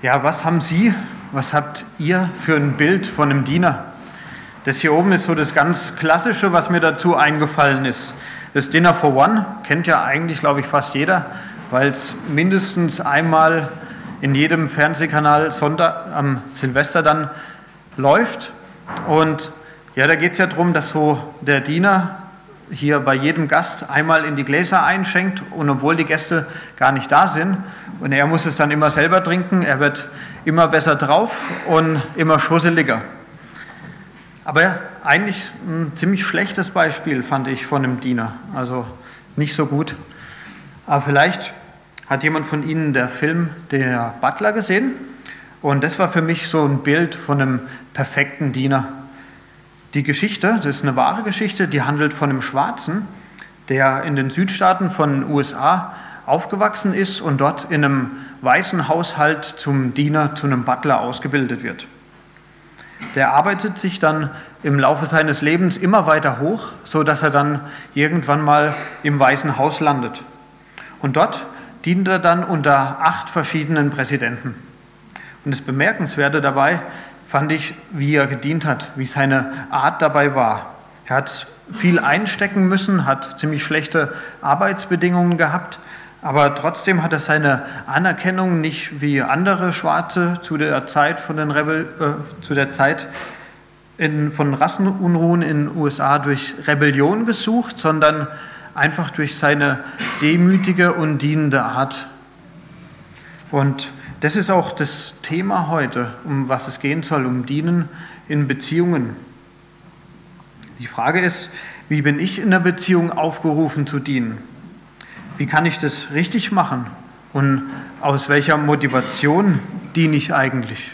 Ja, was haben Sie, was habt ihr für ein Bild von einem Diener? Das hier oben ist so das ganz Klassische, was mir dazu eingefallen ist. Das Dinner for One kennt ja eigentlich, glaube ich, fast jeder, weil es mindestens einmal in jedem Fernsehkanal Sonntag am Silvester dann läuft. Und ja, da geht es ja darum, dass so der Diener hier bei jedem Gast einmal in die Gläser einschenkt und obwohl die Gäste gar nicht da sind und er muss es dann immer selber trinken, er wird immer besser drauf und immer schusseliger. Aber eigentlich ein ziemlich schlechtes Beispiel fand ich von einem Diener, also nicht so gut. Aber vielleicht hat jemand von Ihnen der Film Der Butler gesehen und das war für mich so ein Bild von einem perfekten Diener. Die Geschichte, das ist eine wahre Geschichte, die handelt von einem Schwarzen, der in den Südstaaten von den USA aufgewachsen ist und dort in einem weißen Haushalt zum Diener, zu einem Butler ausgebildet wird. Der arbeitet sich dann im Laufe seines Lebens immer weiter hoch, so dass er dann irgendwann mal im Weißen Haus landet. Und dort dient er dann unter acht verschiedenen Präsidenten. Und das Bemerkenswerte dabei, fand ich, wie er gedient hat, wie seine Art dabei war. Er hat viel einstecken müssen, hat ziemlich schlechte Arbeitsbedingungen gehabt, aber trotzdem hat er seine Anerkennung nicht wie andere Schwarze zu der Zeit von den Rebel, äh, zu der Zeit in, von Rassenunruhen in den USA durch Rebellion gesucht, sondern einfach durch seine demütige und dienende Art. Und das ist auch das Thema heute, um was es gehen soll, um Dienen in Beziehungen. Die Frage ist, wie bin ich in der Beziehung aufgerufen zu dienen? Wie kann ich das richtig machen? Und aus welcher Motivation diene ich eigentlich?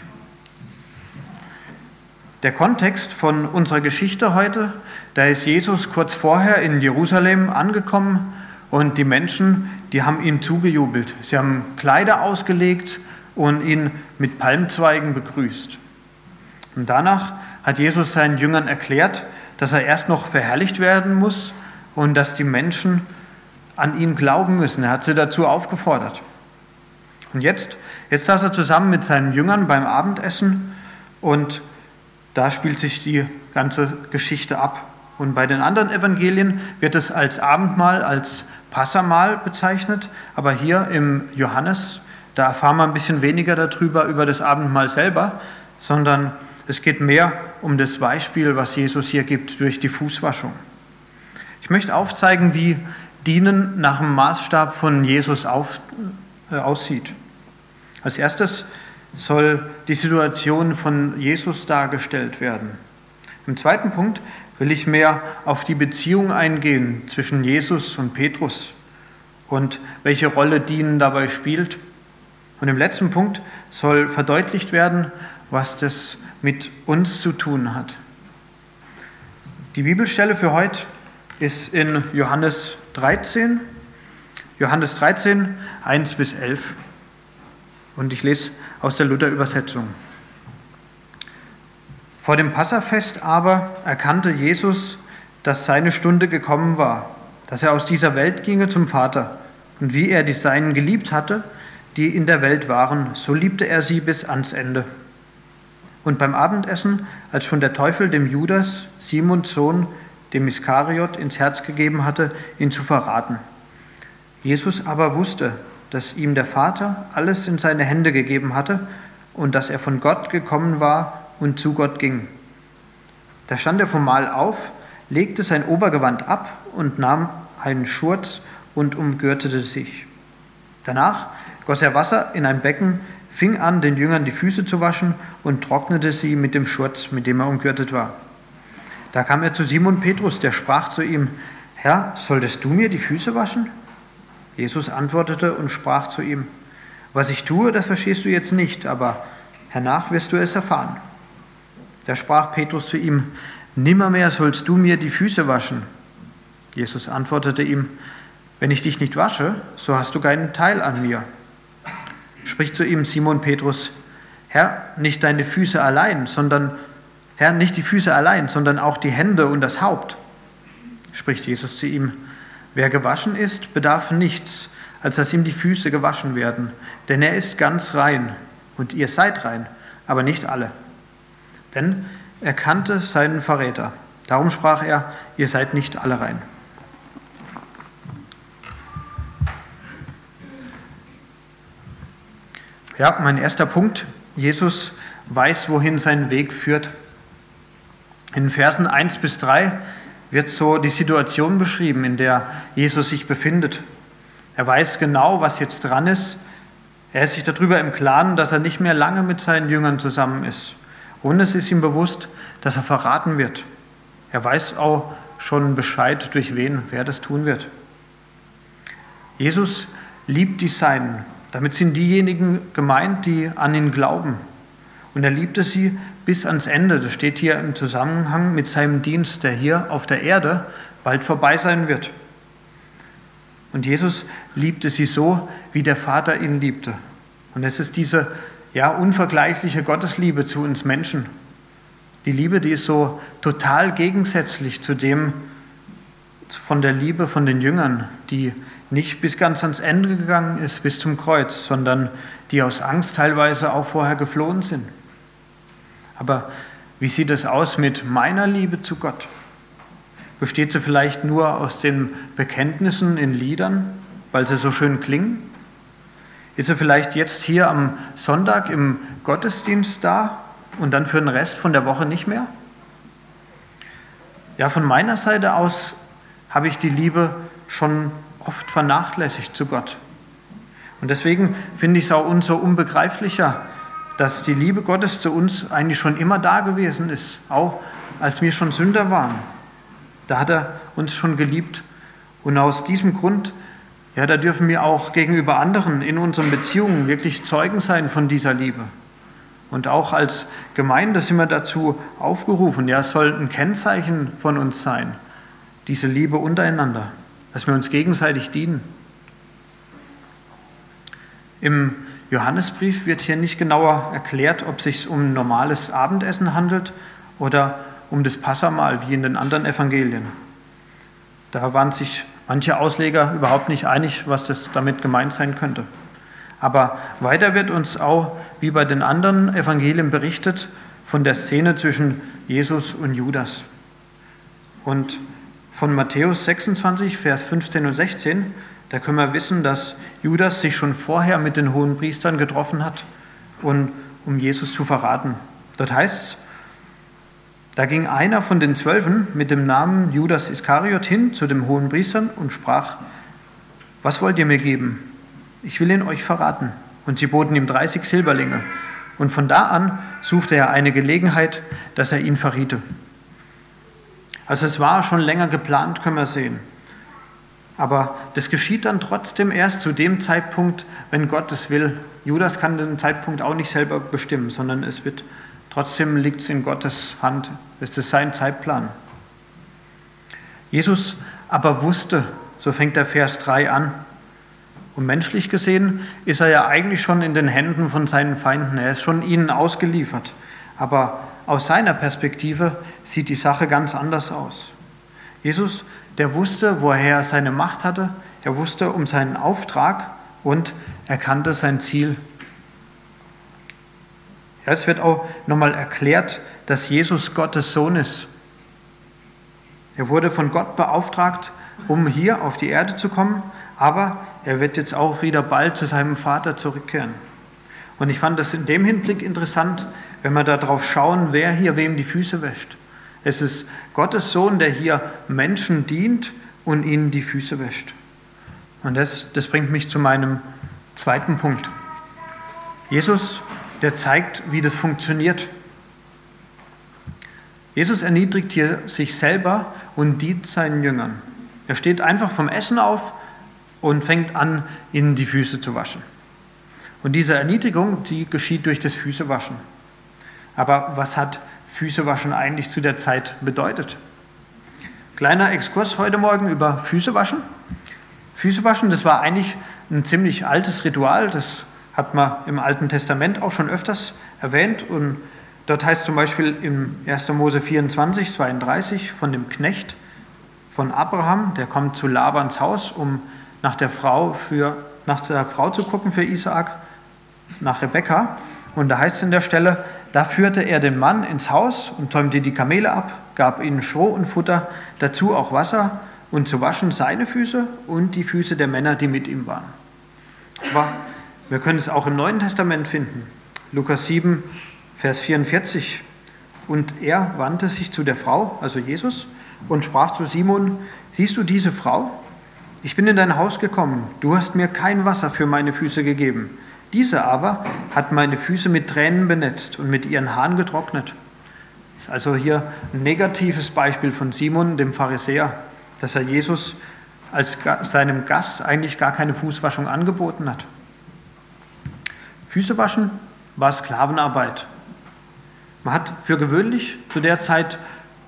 Der Kontext von unserer Geschichte heute, da ist Jesus kurz vorher in Jerusalem angekommen und die Menschen, die haben ihm zugejubelt. Sie haben Kleider ausgelegt und ihn mit Palmzweigen begrüßt. Und danach hat Jesus seinen Jüngern erklärt, dass er erst noch verherrlicht werden muss und dass die Menschen an ihn glauben müssen. Er hat sie dazu aufgefordert. Und jetzt, jetzt saß er zusammen mit seinen Jüngern beim Abendessen und da spielt sich die ganze Geschichte ab. Und bei den anderen Evangelien wird es als Abendmahl, als Passamahl bezeichnet, aber hier im Johannes da erfahren wir ein bisschen weniger darüber, über das Abendmahl selber, sondern es geht mehr um das Beispiel, was Jesus hier gibt durch die Fußwaschung. Ich möchte aufzeigen, wie Dienen nach dem Maßstab von Jesus auf, äh, aussieht. Als erstes soll die Situation von Jesus dargestellt werden. Im zweiten Punkt will ich mehr auf die Beziehung eingehen zwischen Jesus und Petrus und welche Rolle Dienen dabei spielt. Und im letzten Punkt soll verdeutlicht werden, was das mit uns zu tun hat. Die Bibelstelle für heute ist in Johannes 13, Johannes 13, 1 bis 11. Und ich lese aus der Luther-Übersetzung. Vor dem Passafest aber erkannte Jesus, dass seine Stunde gekommen war, dass er aus dieser Welt ginge zum Vater. Und wie er die Seinen geliebt hatte, die in der Welt waren, so liebte er sie bis ans Ende. Und beim Abendessen, als schon der Teufel dem Judas, Simons Sohn, dem Iskariot, ins Herz gegeben hatte, ihn zu verraten. Jesus aber wusste, dass ihm der Vater alles in seine Hände gegeben hatte und dass er von Gott gekommen war und zu Gott ging. Da stand er vom Mahl auf, legte sein Obergewand ab und nahm einen Schurz und umgürtete sich. Danach goss er Wasser in ein Becken, fing an, den Jüngern die Füße zu waschen und trocknete sie mit dem Schurz, mit dem er umgürtet war. Da kam er zu Simon Petrus, der sprach zu ihm, Herr, solltest du mir die Füße waschen? Jesus antwortete und sprach zu ihm, was ich tue, das verstehst du jetzt nicht, aber hernach wirst du es erfahren. Da sprach Petrus zu ihm, Nimmermehr sollst du mir die Füße waschen. Jesus antwortete ihm, Wenn ich dich nicht wasche, so hast du keinen Teil an mir spricht zu ihm Simon Petrus, Herr, nicht deine Füße allein, sondern Herr, nicht die Füße allein, sondern auch die Hände und das Haupt. Spricht Jesus zu ihm, wer gewaschen ist, bedarf nichts, als dass ihm die Füße gewaschen werden, denn er ist ganz rein. und ihr seid rein, aber nicht alle. Denn er kannte seinen Verräter. Darum sprach er, ihr seid nicht alle rein. Ja, mein erster Punkt. Jesus weiß, wohin sein Weg führt. In Versen 1 bis 3 wird so die Situation beschrieben, in der Jesus sich befindet. Er weiß genau, was jetzt dran ist. Er ist sich darüber im Klaren, dass er nicht mehr lange mit seinen Jüngern zusammen ist. Und es ist ihm bewusst, dass er verraten wird. Er weiß auch schon Bescheid, durch wen, wer das tun wird. Jesus liebt die Seinen. Damit sind diejenigen gemeint, die an ihn glauben. Und er liebte sie bis ans Ende. Das steht hier im Zusammenhang mit seinem Dienst, der hier auf der Erde bald vorbei sein wird. Und Jesus liebte sie so, wie der Vater ihn liebte. Und es ist diese ja, unvergleichliche Gottesliebe zu uns Menschen. Die Liebe, die ist so total gegensätzlich zu dem von der Liebe von den Jüngern, die nicht bis ganz ans Ende gegangen ist, bis zum Kreuz, sondern die aus Angst teilweise auch vorher geflohen sind. Aber wie sieht es aus mit meiner Liebe zu Gott? Besteht sie vielleicht nur aus den Bekenntnissen in Liedern, weil sie so schön klingen? Ist sie vielleicht jetzt hier am Sonntag im Gottesdienst da und dann für den Rest von der Woche nicht mehr? Ja, von meiner Seite aus habe ich die Liebe schon oft vernachlässigt zu Gott. Und deswegen finde ich es auch umso unbegreiflicher, dass die Liebe Gottes zu uns eigentlich schon immer da gewesen ist, auch als wir schon Sünder waren. Da hat er uns schon geliebt. Und aus diesem Grund, ja, da dürfen wir auch gegenüber anderen in unseren Beziehungen wirklich Zeugen sein von dieser Liebe. Und auch als Gemeinde sind wir dazu aufgerufen, ja, es soll ein Kennzeichen von uns sein, diese Liebe untereinander dass wir uns gegenseitig dienen. Im Johannesbrief wird hier nicht genauer erklärt, ob es sich um normales Abendessen handelt oder um das Passamahl wie in den anderen Evangelien. Da waren sich manche Ausleger überhaupt nicht einig, was das damit gemeint sein könnte. Aber weiter wird uns auch, wie bei den anderen Evangelien berichtet, von der Szene zwischen Jesus und Judas. Und von Matthäus 26, Vers 15 und 16, da können wir wissen, dass Judas sich schon vorher mit den hohen Priestern getroffen hat, und, um Jesus zu verraten. Dort heißt es, da ging einer von den Zwölfen mit dem Namen Judas Iskariot hin zu den hohen Priestern und sprach, was wollt ihr mir geben? Ich will ihn euch verraten. Und sie boten ihm 30 Silberlinge. Und von da an suchte er eine Gelegenheit, dass er ihn verriete. Also es war schon länger geplant, können wir sehen. Aber das geschieht dann trotzdem erst zu dem Zeitpunkt, wenn Gott es will. Judas kann den Zeitpunkt auch nicht selber bestimmen, sondern es wird trotzdem liegt es in Gottes Hand. Es ist sein Zeitplan. Jesus aber wusste, so fängt der Vers 3 an. Und menschlich gesehen ist er ja eigentlich schon in den Händen von seinen Feinden. Er ist schon ihnen ausgeliefert. Aber aus seiner Perspektive sieht die Sache ganz anders aus. Jesus, der wusste, woher er seine Macht hatte, er wusste um seinen Auftrag und er kannte sein Ziel. Ja, es wird auch nochmal erklärt, dass Jesus Gottes Sohn ist. Er wurde von Gott beauftragt, um hier auf die Erde zu kommen, aber er wird jetzt auch wieder bald zu seinem Vater zurückkehren. Und ich fand das in dem Hinblick interessant, wenn wir darauf schauen, wer hier wem die Füße wäscht. Es ist Gottes Sohn, der hier Menschen dient und ihnen die Füße wäscht. Und das, das bringt mich zu meinem zweiten Punkt. Jesus, der zeigt, wie das funktioniert. Jesus erniedrigt hier sich selber und dient seinen Jüngern. Er steht einfach vom Essen auf und fängt an, ihnen die Füße zu waschen. Und diese Erniedrigung, die geschieht durch das Füßewaschen. Aber was hat Füßewaschen eigentlich zu der Zeit bedeutet? Kleiner Exkurs heute Morgen über Füßewaschen. Füßewaschen, das war eigentlich ein ziemlich altes Ritual, das hat man im Alten Testament auch schon öfters erwähnt. Und dort heißt zum Beispiel im 1. Mose 24, 32 von dem Knecht von Abraham, der kommt zu Labans Haus, um nach der Frau, für, nach der Frau zu gucken für Isaak, nach Rebekka. Und da heißt es in der Stelle, da führte er den Mann ins Haus und zäumte die Kamele ab, gab ihnen Stroh und Futter, dazu auch Wasser und zu waschen seine Füße und die Füße der Männer, die mit ihm waren. Aber wir können es auch im Neuen Testament finden. Lukas 7, Vers 44. Und er wandte sich zu der Frau, also Jesus, und sprach zu Simon, siehst du diese Frau? Ich bin in dein Haus gekommen, du hast mir kein Wasser für meine Füße gegeben. Diese aber hat meine Füße mit Tränen benetzt und mit ihren Haaren getrocknet. Das ist also hier ein negatives Beispiel von Simon, dem Pharisäer, dass er Jesus als seinem Gast eigentlich gar keine Fußwaschung angeboten hat. Füße waschen war Sklavenarbeit. Man hat für gewöhnlich zu der Zeit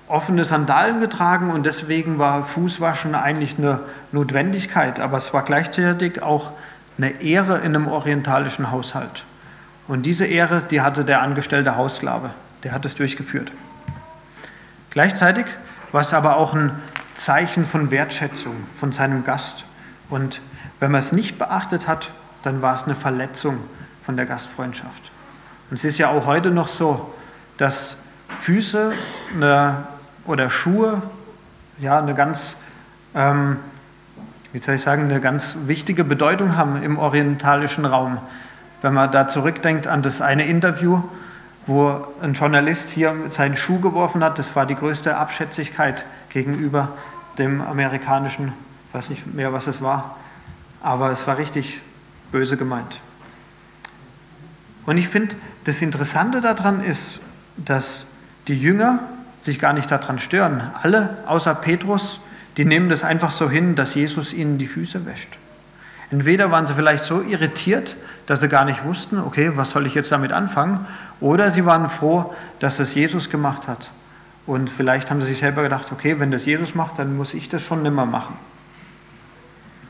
offene Sandalen getragen und deswegen war Fußwaschen eigentlich eine Notwendigkeit, aber es war gleichzeitig auch eine Ehre in einem orientalischen Haushalt. Und diese Ehre, die hatte der angestellte Haussklave, der hat es durchgeführt. Gleichzeitig war es aber auch ein Zeichen von Wertschätzung von seinem Gast. Und wenn man es nicht beachtet hat, dann war es eine Verletzung von der Gastfreundschaft. Und es ist ja auch heute noch so, dass Füße eine, oder Schuhe ja eine ganz, ähm, wie soll ich sagen, eine ganz wichtige Bedeutung haben im orientalischen Raum. Wenn man da zurückdenkt an das eine Interview, wo ein Journalist hier seinen Schuh geworfen hat, das war die größte Abschätzigkeit gegenüber dem amerikanischen, weiß nicht mehr, was es war, aber es war richtig böse gemeint. Und ich finde, das Interessante daran ist, dass die Jünger sich gar nicht daran stören. Alle außer Petrus, die nehmen das einfach so hin, dass Jesus ihnen die Füße wäscht. Entweder waren sie vielleicht so irritiert, dass sie gar nicht wussten, okay, was soll ich jetzt damit anfangen, oder sie waren froh, dass das Jesus gemacht hat. Und vielleicht haben sie sich selber gedacht, okay, wenn das Jesus macht, dann muss ich das schon nimmer machen.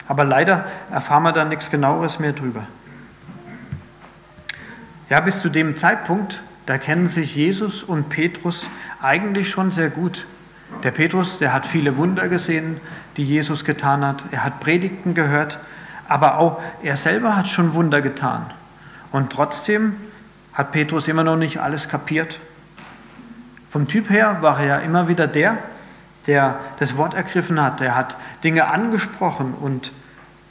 Aber leider erfahren wir da nichts genaueres mehr drüber. Ja, bis zu dem Zeitpunkt, da kennen sich Jesus und Petrus eigentlich schon sehr gut. Der Petrus, der hat viele Wunder gesehen, die Jesus getan hat. Er hat Predigten gehört, aber auch er selber hat schon Wunder getan. Und trotzdem hat Petrus immer noch nicht alles kapiert. Vom Typ her war er ja immer wieder der, der das Wort ergriffen hat. Er hat Dinge angesprochen und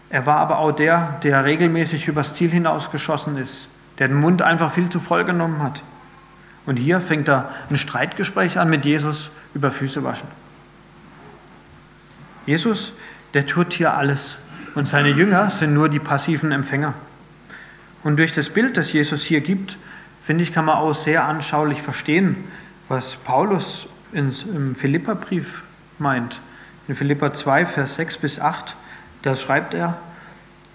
er war aber auch der, der regelmäßig übers Ziel hinausgeschossen ist, der den Mund einfach viel zu voll genommen hat. Und hier fängt er ein Streitgespräch an mit Jesus über Füße waschen. Jesus, der tut hier alles und seine Jünger sind nur die passiven Empfänger. Und durch das Bild, das Jesus hier gibt, finde ich, kann man auch sehr anschaulich verstehen, was Paulus im Philipperbrief meint. In Philippa 2, Vers 6 bis 8, da schreibt er,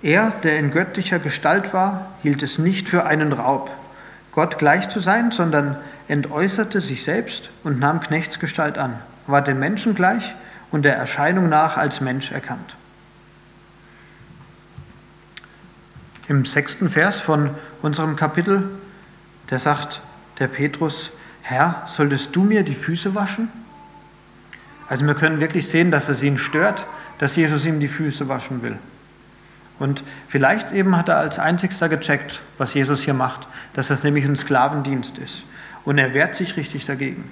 er, der in göttlicher Gestalt war, hielt es nicht für einen Raub, Gott gleich zu sein, sondern entäußerte sich selbst und nahm Knechtsgestalt an, war den Menschen gleich und der Erscheinung nach als Mensch erkannt. Im sechsten Vers von unserem Kapitel, der sagt der Petrus, Herr, solltest du mir die Füße waschen? Also wir können wirklich sehen, dass es ihn stört, dass Jesus ihm die Füße waschen will. Und vielleicht eben hat er als einzigster gecheckt, was Jesus hier macht, dass das nämlich ein Sklavendienst ist. Und er wehrt sich richtig dagegen.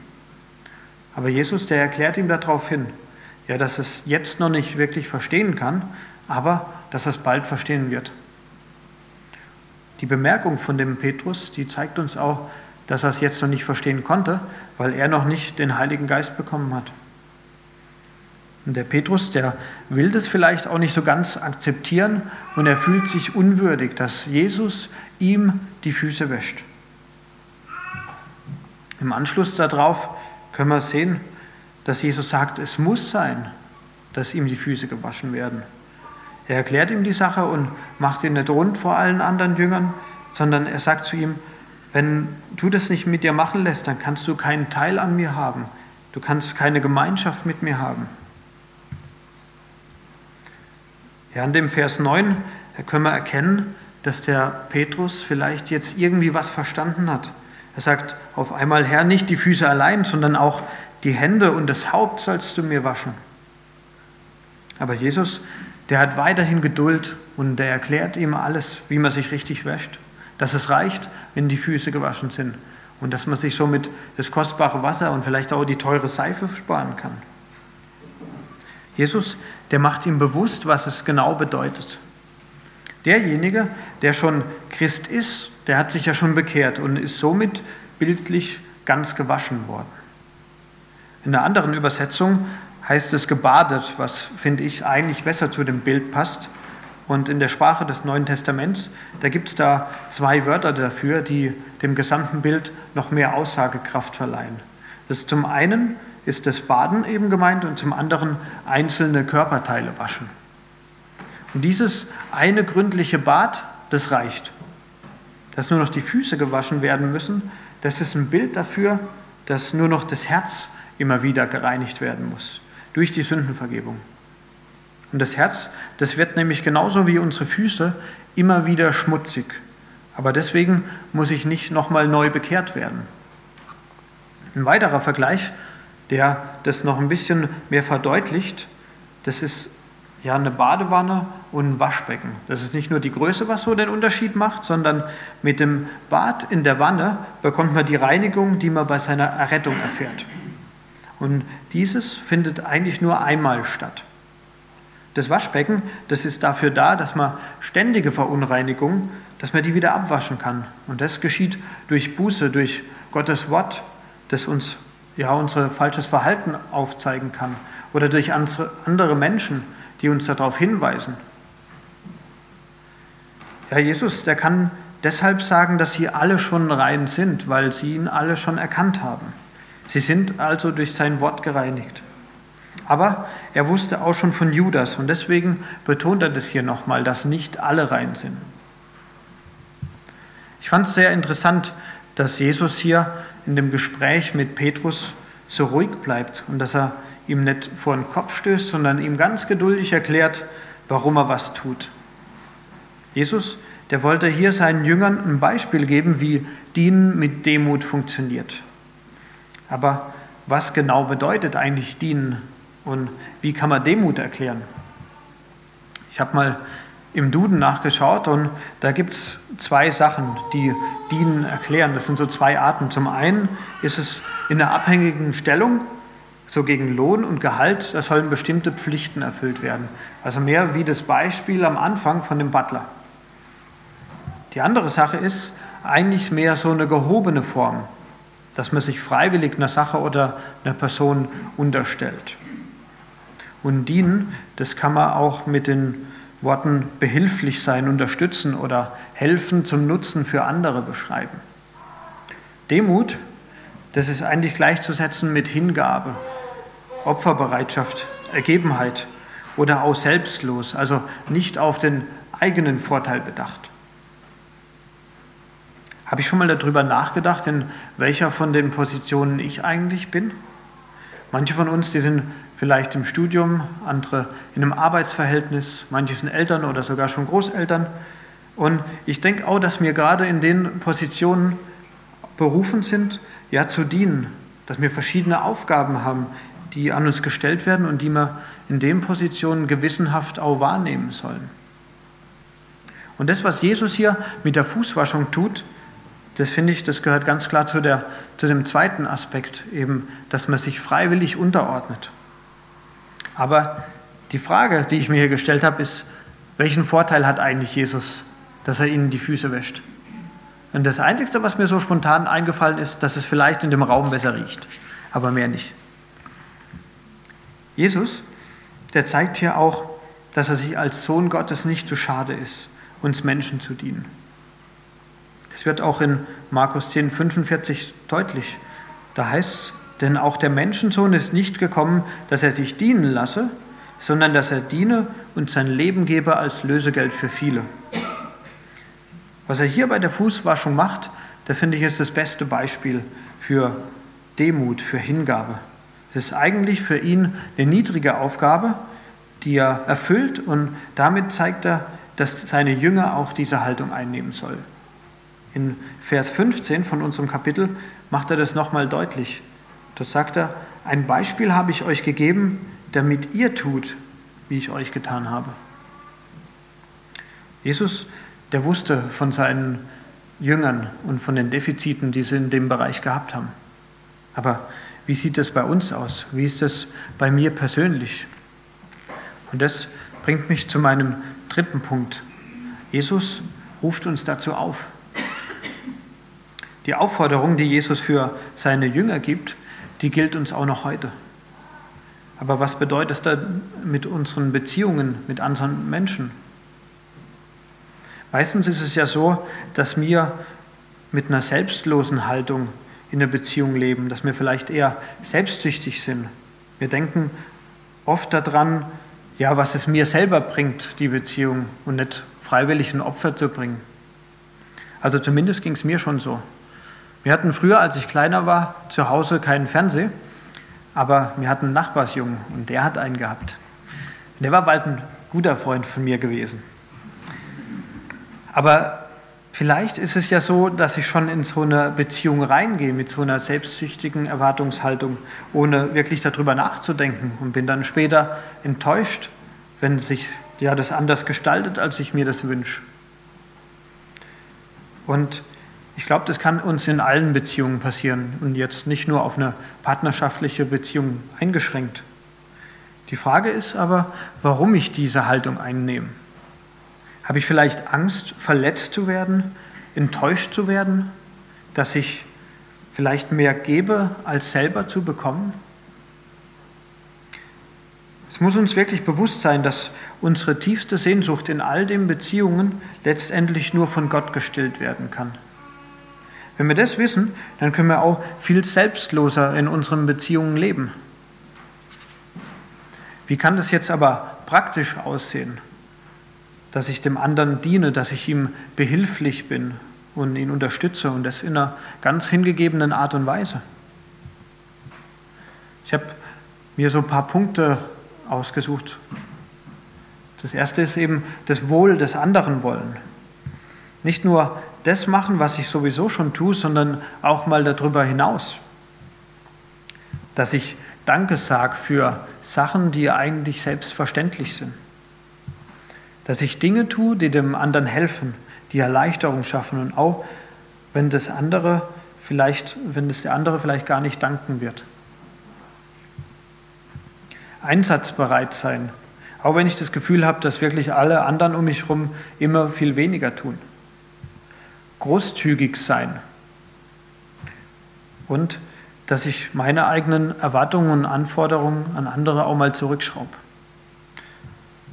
Aber Jesus, der erklärt ihm darauf hin, ja, dass es jetzt noch nicht wirklich verstehen kann, aber dass es bald verstehen wird. Die Bemerkung von dem Petrus, die zeigt uns auch, dass er es jetzt noch nicht verstehen konnte, weil er noch nicht den Heiligen Geist bekommen hat. Und der Petrus, der will das vielleicht auch nicht so ganz akzeptieren und er fühlt sich unwürdig, dass Jesus ihm die Füße wäscht. Im Anschluss darauf können wir sehen, dass Jesus sagt, es muss sein, dass ihm die Füße gewaschen werden. Er erklärt ihm die Sache und macht ihn nicht rund vor allen anderen Jüngern, sondern er sagt zu ihm, wenn du das nicht mit dir machen lässt, dann kannst du keinen Teil an mir haben. Du kannst keine Gemeinschaft mit mir haben. Ja, an dem Vers 9 können wir erkennen, dass der Petrus vielleicht jetzt irgendwie was verstanden hat. Er sagt auf einmal, Herr, nicht die Füße allein, sondern auch die Hände und das Haupt sollst du mir waschen. Aber Jesus, der hat weiterhin Geduld und der erklärt ihm alles, wie man sich richtig wäscht dass es reicht, wenn die Füße gewaschen sind und dass man sich somit das kostbare Wasser und vielleicht auch die teure Seife sparen kann. Jesus, der macht ihm bewusst, was es genau bedeutet. Derjenige, der schon Christ ist, der hat sich ja schon bekehrt und ist somit bildlich ganz gewaschen worden. In einer anderen Übersetzung heißt es gebadet, was finde ich eigentlich besser zu dem Bild passt. Und in der Sprache des Neuen Testaments, da gibt es da zwei Wörter dafür, die dem gesamten Bild noch mehr Aussagekraft verleihen. Das ist zum einen ist das Baden eben gemeint und zum anderen einzelne Körperteile waschen. Und dieses eine gründliche Bad, das reicht. Dass nur noch die Füße gewaschen werden müssen, das ist ein Bild dafür, dass nur noch das Herz immer wieder gereinigt werden muss durch die Sündenvergebung. Und das Herz, das wird nämlich genauso wie unsere Füße immer wieder schmutzig. Aber deswegen muss ich nicht nochmal neu bekehrt werden. Ein weiterer Vergleich, der das noch ein bisschen mehr verdeutlicht, das ist ja eine Badewanne und ein Waschbecken. Das ist nicht nur die Größe, was so den Unterschied macht, sondern mit dem Bad in der Wanne bekommt man die Reinigung, die man bei seiner Errettung erfährt. Und dieses findet eigentlich nur einmal statt. Das Waschbecken, das ist dafür da, dass man ständige Verunreinigungen, dass man die wieder abwaschen kann. Und das geschieht durch Buße, durch Gottes Wort, das uns ja unser falsches Verhalten aufzeigen kann. Oder durch andere Menschen, die uns darauf hinweisen. Ja, Jesus, der kann deshalb sagen, dass sie alle schon rein sind, weil sie ihn alle schon erkannt haben. Sie sind also durch sein Wort gereinigt. Aber er wusste auch schon von Judas und deswegen betont er das hier nochmal, dass nicht alle rein sind. Ich fand es sehr interessant, dass Jesus hier in dem Gespräch mit Petrus so ruhig bleibt und dass er ihm nicht vor den Kopf stößt, sondern ihm ganz geduldig erklärt, warum er was tut. Jesus, der wollte hier seinen Jüngern ein Beispiel geben, wie Dienen mit Demut funktioniert. Aber was genau bedeutet eigentlich dienen und wie kann man Demut erklären? Ich habe mal im Duden nachgeschaut und da gibt es zwei Sachen, die dienen erklären. Das sind so zwei Arten. Zum einen ist es in einer abhängigen Stellung, so gegen Lohn und Gehalt, da sollen bestimmte Pflichten erfüllt werden. Also mehr wie das Beispiel am Anfang von dem Butler. Die andere Sache ist eigentlich mehr so eine gehobene Form dass man sich freiwillig einer Sache oder einer Person unterstellt. Und dienen, das kann man auch mit den Worten behilflich sein, unterstützen oder helfen zum Nutzen für andere beschreiben. Demut, das ist eigentlich gleichzusetzen mit Hingabe, Opferbereitschaft, Ergebenheit oder auch selbstlos, also nicht auf den eigenen Vorteil bedacht. Habe ich schon mal darüber nachgedacht, in welcher von den Positionen ich eigentlich bin? Manche von uns, die sind vielleicht im Studium, andere in einem Arbeitsverhältnis, manche sind Eltern oder sogar schon Großeltern. Und ich denke auch, dass wir gerade in den Positionen berufen sind, ja zu dienen, dass wir verschiedene Aufgaben haben, die an uns gestellt werden und die wir in den Positionen gewissenhaft auch wahrnehmen sollen. Und das, was Jesus hier mit der Fußwaschung tut, das finde ich, das gehört ganz klar zu, der, zu dem zweiten Aspekt, eben, dass man sich freiwillig unterordnet. Aber die Frage, die ich mir hier gestellt habe, ist, welchen Vorteil hat eigentlich Jesus, dass er ihnen die Füße wäscht? Und das Einzige, was mir so spontan eingefallen ist, dass es vielleicht in dem Raum besser riecht, aber mehr nicht. Jesus, der zeigt hier auch, dass er sich als Sohn Gottes nicht zu schade ist, uns Menschen zu dienen. Das wird auch in Markus 10, 45 deutlich. Da heißt es, denn auch der Menschensohn ist nicht gekommen, dass er sich dienen lasse, sondern dass er diene und sein Leben gebe als Lösegeld für viele. Was er hier bei der Fußwaschung macht, das finde ich ist das beste Beispiel für Demut, für Hingabe. Es ist eigentlich für ihn eine niedrige Aufgabe, die er erfüllt und damit zeigt er, dass seine Jünger auch diese Haltung einnehmen sollen. In Vers 15 von unserem Kapitel macht er das nochmal deutlich. Da sagt er, ein Beispiel habe ich euch gegeben, damit ihr tut, wie ich euch getan habe. Jesus, der wusste von seinen Jüngern und von den Defiziten, die sie in dem Bereich gehabt haben. Aber wie sieht es bei uns aus? Wie ist es bei mir persönlich? Und das bringt mich zu meinem dritten Punkt. Jesus ruft uns dazu auf. Die Aufforderung, die Jesus für seine Jünger gibt, die gilt uns auch noch heute. Aber was bedeutet es da mit unseren Beziehungen mit anderen Menschen? Meistens ist es ja so, dass wir mit einer selbstlosen Haltung in der Beziehung leben, dass wir vielleicht eher selbstsüchtig sind. Wir denken oft daran, ja, was es mir selber bringt, die Beziehung, und nicht freiwillig ein Opfer zu bringen. Also zumindest ging es mir schon so. Wir hatten früher, als ich kleiner war, zu Hause keinen Fernseher, aber wir hatten einen Nachbarsjungen und der hat einen gehabt. der war bald ein guter Freund von mir gewesen. Aber vielleicht ist es ja so, dass ich schon in so eine Beziehung reingehe mit so einer selbstsüchtigen Erwartungshaltung, ohne wirklich darüber nachzudenken und bin dann später enttäuscht, wenn sich ja das anders gestaltet, als ich mir das wünsche. Und ich glaube, das kann uns in allen Beziehungen passieren und jetzt nicht nur auf eine partnerschaftliche Beziehung eingeschränkt. Die Frage ist aber, warum ich diese Haltung einnehme. Habe ich vielleicht Angst, verletzt zu werden, enttäuscht zu werden, dass ich vielleicht mehr gebe, als selber zu bekommen? Es muss uns wirklich bewusst sein, dass unsere tiefste Sehnsucht in all den Beziehungen letztendlich nur von Gott gestillt werden kann. Wenn wir das wissen, dann können wir auch viel selbstloser in unseren Beziehungen leben. Wie kann das jetzt aber praktisch aussehen? Dass ich dem anderen diene, dass ich ihm behilflich bin und ihn unterstütze und das in einer ganz hingegebenen Art und Weise. Ich habe mir so ein paar Punkte ausgesucht. Das erste ist eben das Wohl des anderen wollen. Nicht nur das machen, was ich sowieso schon tue, sondern auch mal darüber hinaus. Dass ich Danke sage für Sachen, die eigentlich selbstverständlich sind. Dass ich Dinge tue, die dem anderen helfen, die Erleichterung schaffen und auch wenn das andere vielleicht, wenn das der andere vielleicht gar nicht danken wird. Einsatzbereit sein, auch wenn ich das Gefühl habe, dass wirklich alle anderen um mich herum immer viel weniger tun großzügig sein und dass ich meine eigenen Erwartungen und Anforderungen an andere auch mal zurückschraube.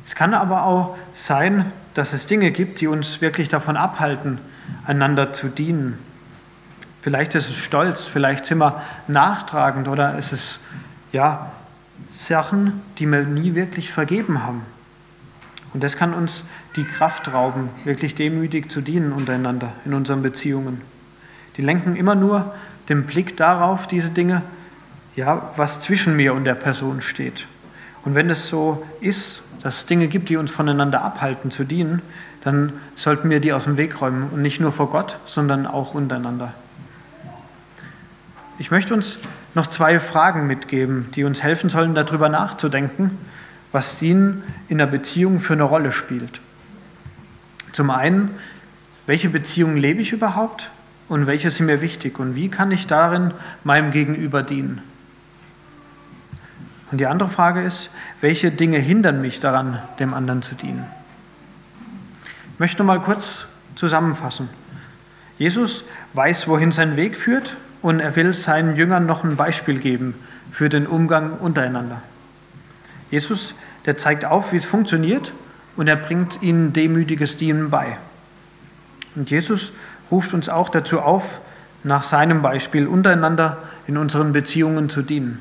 Es kann aber auch sein, dass es Dinge gibt, die uns wirklich davon abhalten, einander zu dienen. Vielleicht ist es Stolz, vielleicht sind wir nachtragend oder ist es ja Sachen, die wir nie wirklich vergeben haben. Und das kann uns die Kraft rauben, wirklich demütig zu dienen untereinander in unseren Beziehungen. Die lenken immer nur den Blick darauf, diese Dinge, ja, was zwischen mir und der Person steht. Und wenn es so ist, dass es Dinge gibt, die uns voneinander abhalten zu dienen, dann sollten wir die aus dem Weg räumen und nicht nur vor Gott, sondern auch untereinander. Ich möchte uns noch zwei Fragen mitgeben, die uns helfen sollen, darüber nachzudenken, was Dienen in der Beziehung für eine Rolle spielt. Zum einen, welche Beziehungen lebe ich überhaupt und welche sind mir wichtig und wie kann ich darin meinem Gegenüber dienen? Und die andere Frage ist, welche Dinge hindern mich daran, dem anderen zu dienen? Ich möchte mal kurz zusammenfassen. Jesus weiß, wohin sein Weg führt und er will seinen Jüngern noch ein Beispiel geben für den Umgang untereinander. Jesus, der zeigt auf, wie es funktioniert und er bringt ihnen demütiges Dienen bei. Und Jesus ruft uns auch dazu auf, nach seinem Beispiel untereinander in unseren Beziehungen zu dienen.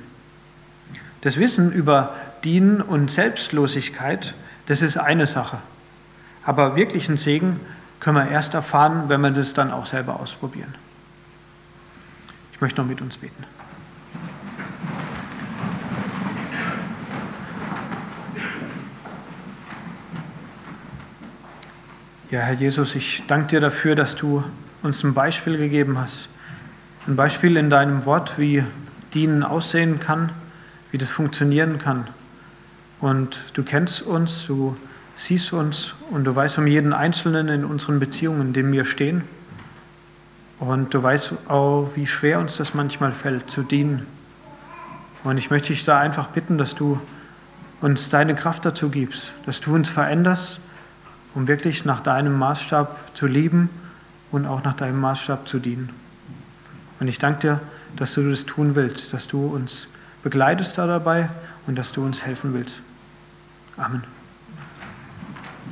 Das Wissen über Dienen und Selbstlosigkeit, das ist eine Sache. Aber wirklichen Segen können wir erst erfahren, wenn wir das dann auch selber ausprobieren. Ich möchte noch mit uns beten. Ja, Herr Jesus, ich danke dir dafür, dass du uns ein Beispiel gegeben hast. Ein Beispiel in deinem Wort, wie Dienen aussehen kann, wie das funktionieren kann. Und du kennst uns, du siehst uns und du weißt um jeden Einzelnen in unseren Beziehungen, in denen wir stehen. Und du weißt auch, wie schwer uns das manchmal fällt, zu dienen. Und ich möchte dich da einfach bitten, dass du uns deine Kraft dazu gibst, dass du uns veränderst, um wirklich nach deinem Maßstab zu lieben und auch nach deinem Maßstab zu dienen. Und ich danke dir, dass du das tun willst, dass du uns begleitest da dabei und dass du uns helfen willst. Amen.